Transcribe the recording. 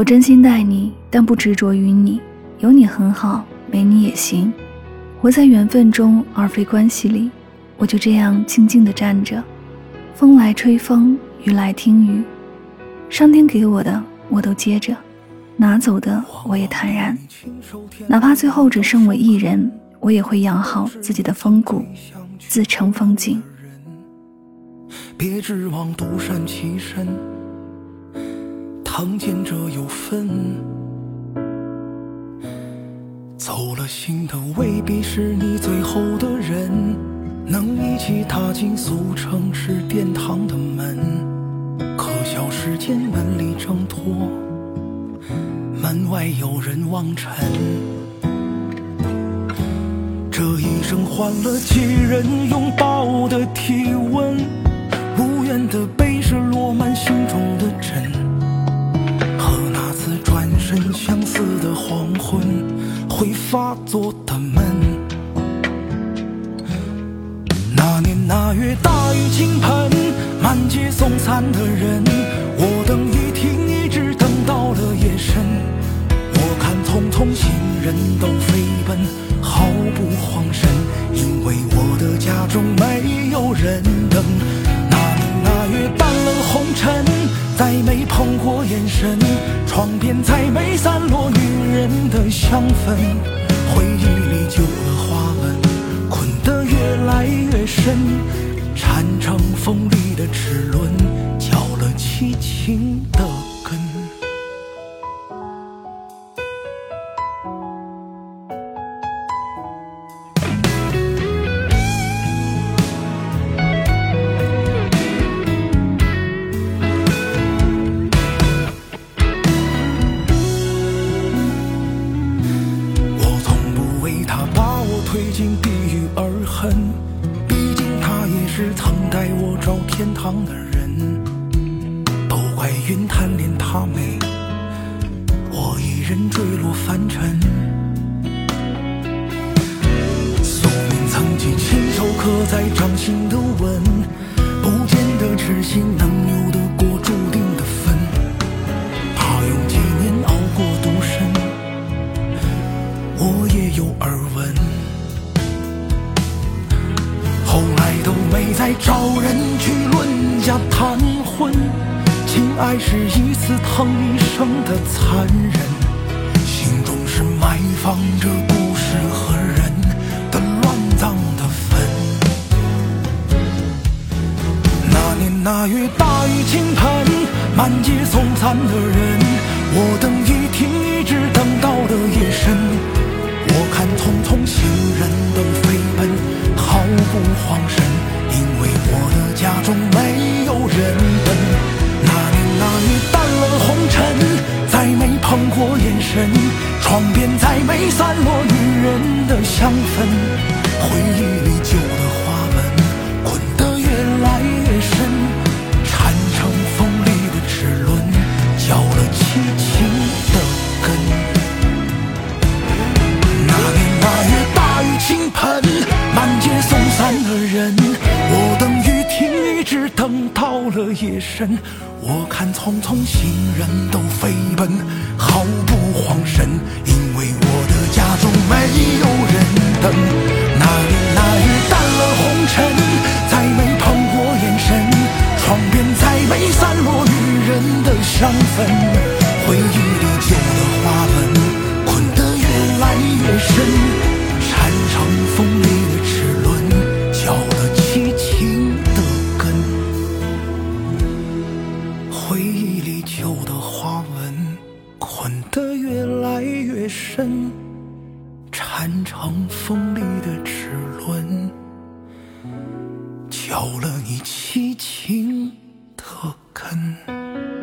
我真心待你，但不执着于你。有你很好，没你也行。活在缘分中，而非关系里。我就这样静静地站着，风来吹风，雨来听雨。上天给我的，我都接着；拿走的，我也坦然。哪怕最后只剩我一人，我也会养好自己的风骨，自成风景。别指望独善其身，堂前者有份。走了心的未必是你最后的人，能一起踏进俗城是殿堂的门，可笑世间门里挣脱，门外有人望尘。这一生换了几人拥抱会发作的闷。那年那月，大雨倾盆，满街送伞的人。我等一停，一直等到了夜深。我看匆匆行人都飞奔，毫不慌神，因为我的家中没有人等。那年那月，淡了红尘，再没碰过眼神，窗边再没散落女人的香氛。回忆里旧的花纹，捆得越来越深，缠成锋利的齿轮，搅了凄情的。而恨毕竟他也是曾带我找天堂的人，都怪云贪恋她美，我一人坠落凡尘。宿命曾经亲手刻在掌心的吻，不见得痴心能有得过注定的分。他用几年熬过独身，我也有耳闻。没再找人去论嫁谈婚，情爱是一次疼一生的残忍，心中是埋放着故事和人的乱葬的坟。那年那月，大雨倾盆，满街送餐的人，我等一停，原本，那年那月淡了红尘，再没碰过眼神，窗边再没散落女人的香氛，回忆里旧的花纹，困得越来越深，缠成锋利的齿轮，搅了凄情的根。那年那月大雨倾盆，满街送散的人，我只。等到了夜深，我看匆匆行人都飞奔，毫不慌神，因为我的家中没有人等。那年那月淡了红尘，再没碰过眼神，窗边再没散落女人的香氛，回忆里旧的花纹，困得越来越深。的越来越深缠成锋利的齿轮嚼了你七情的根。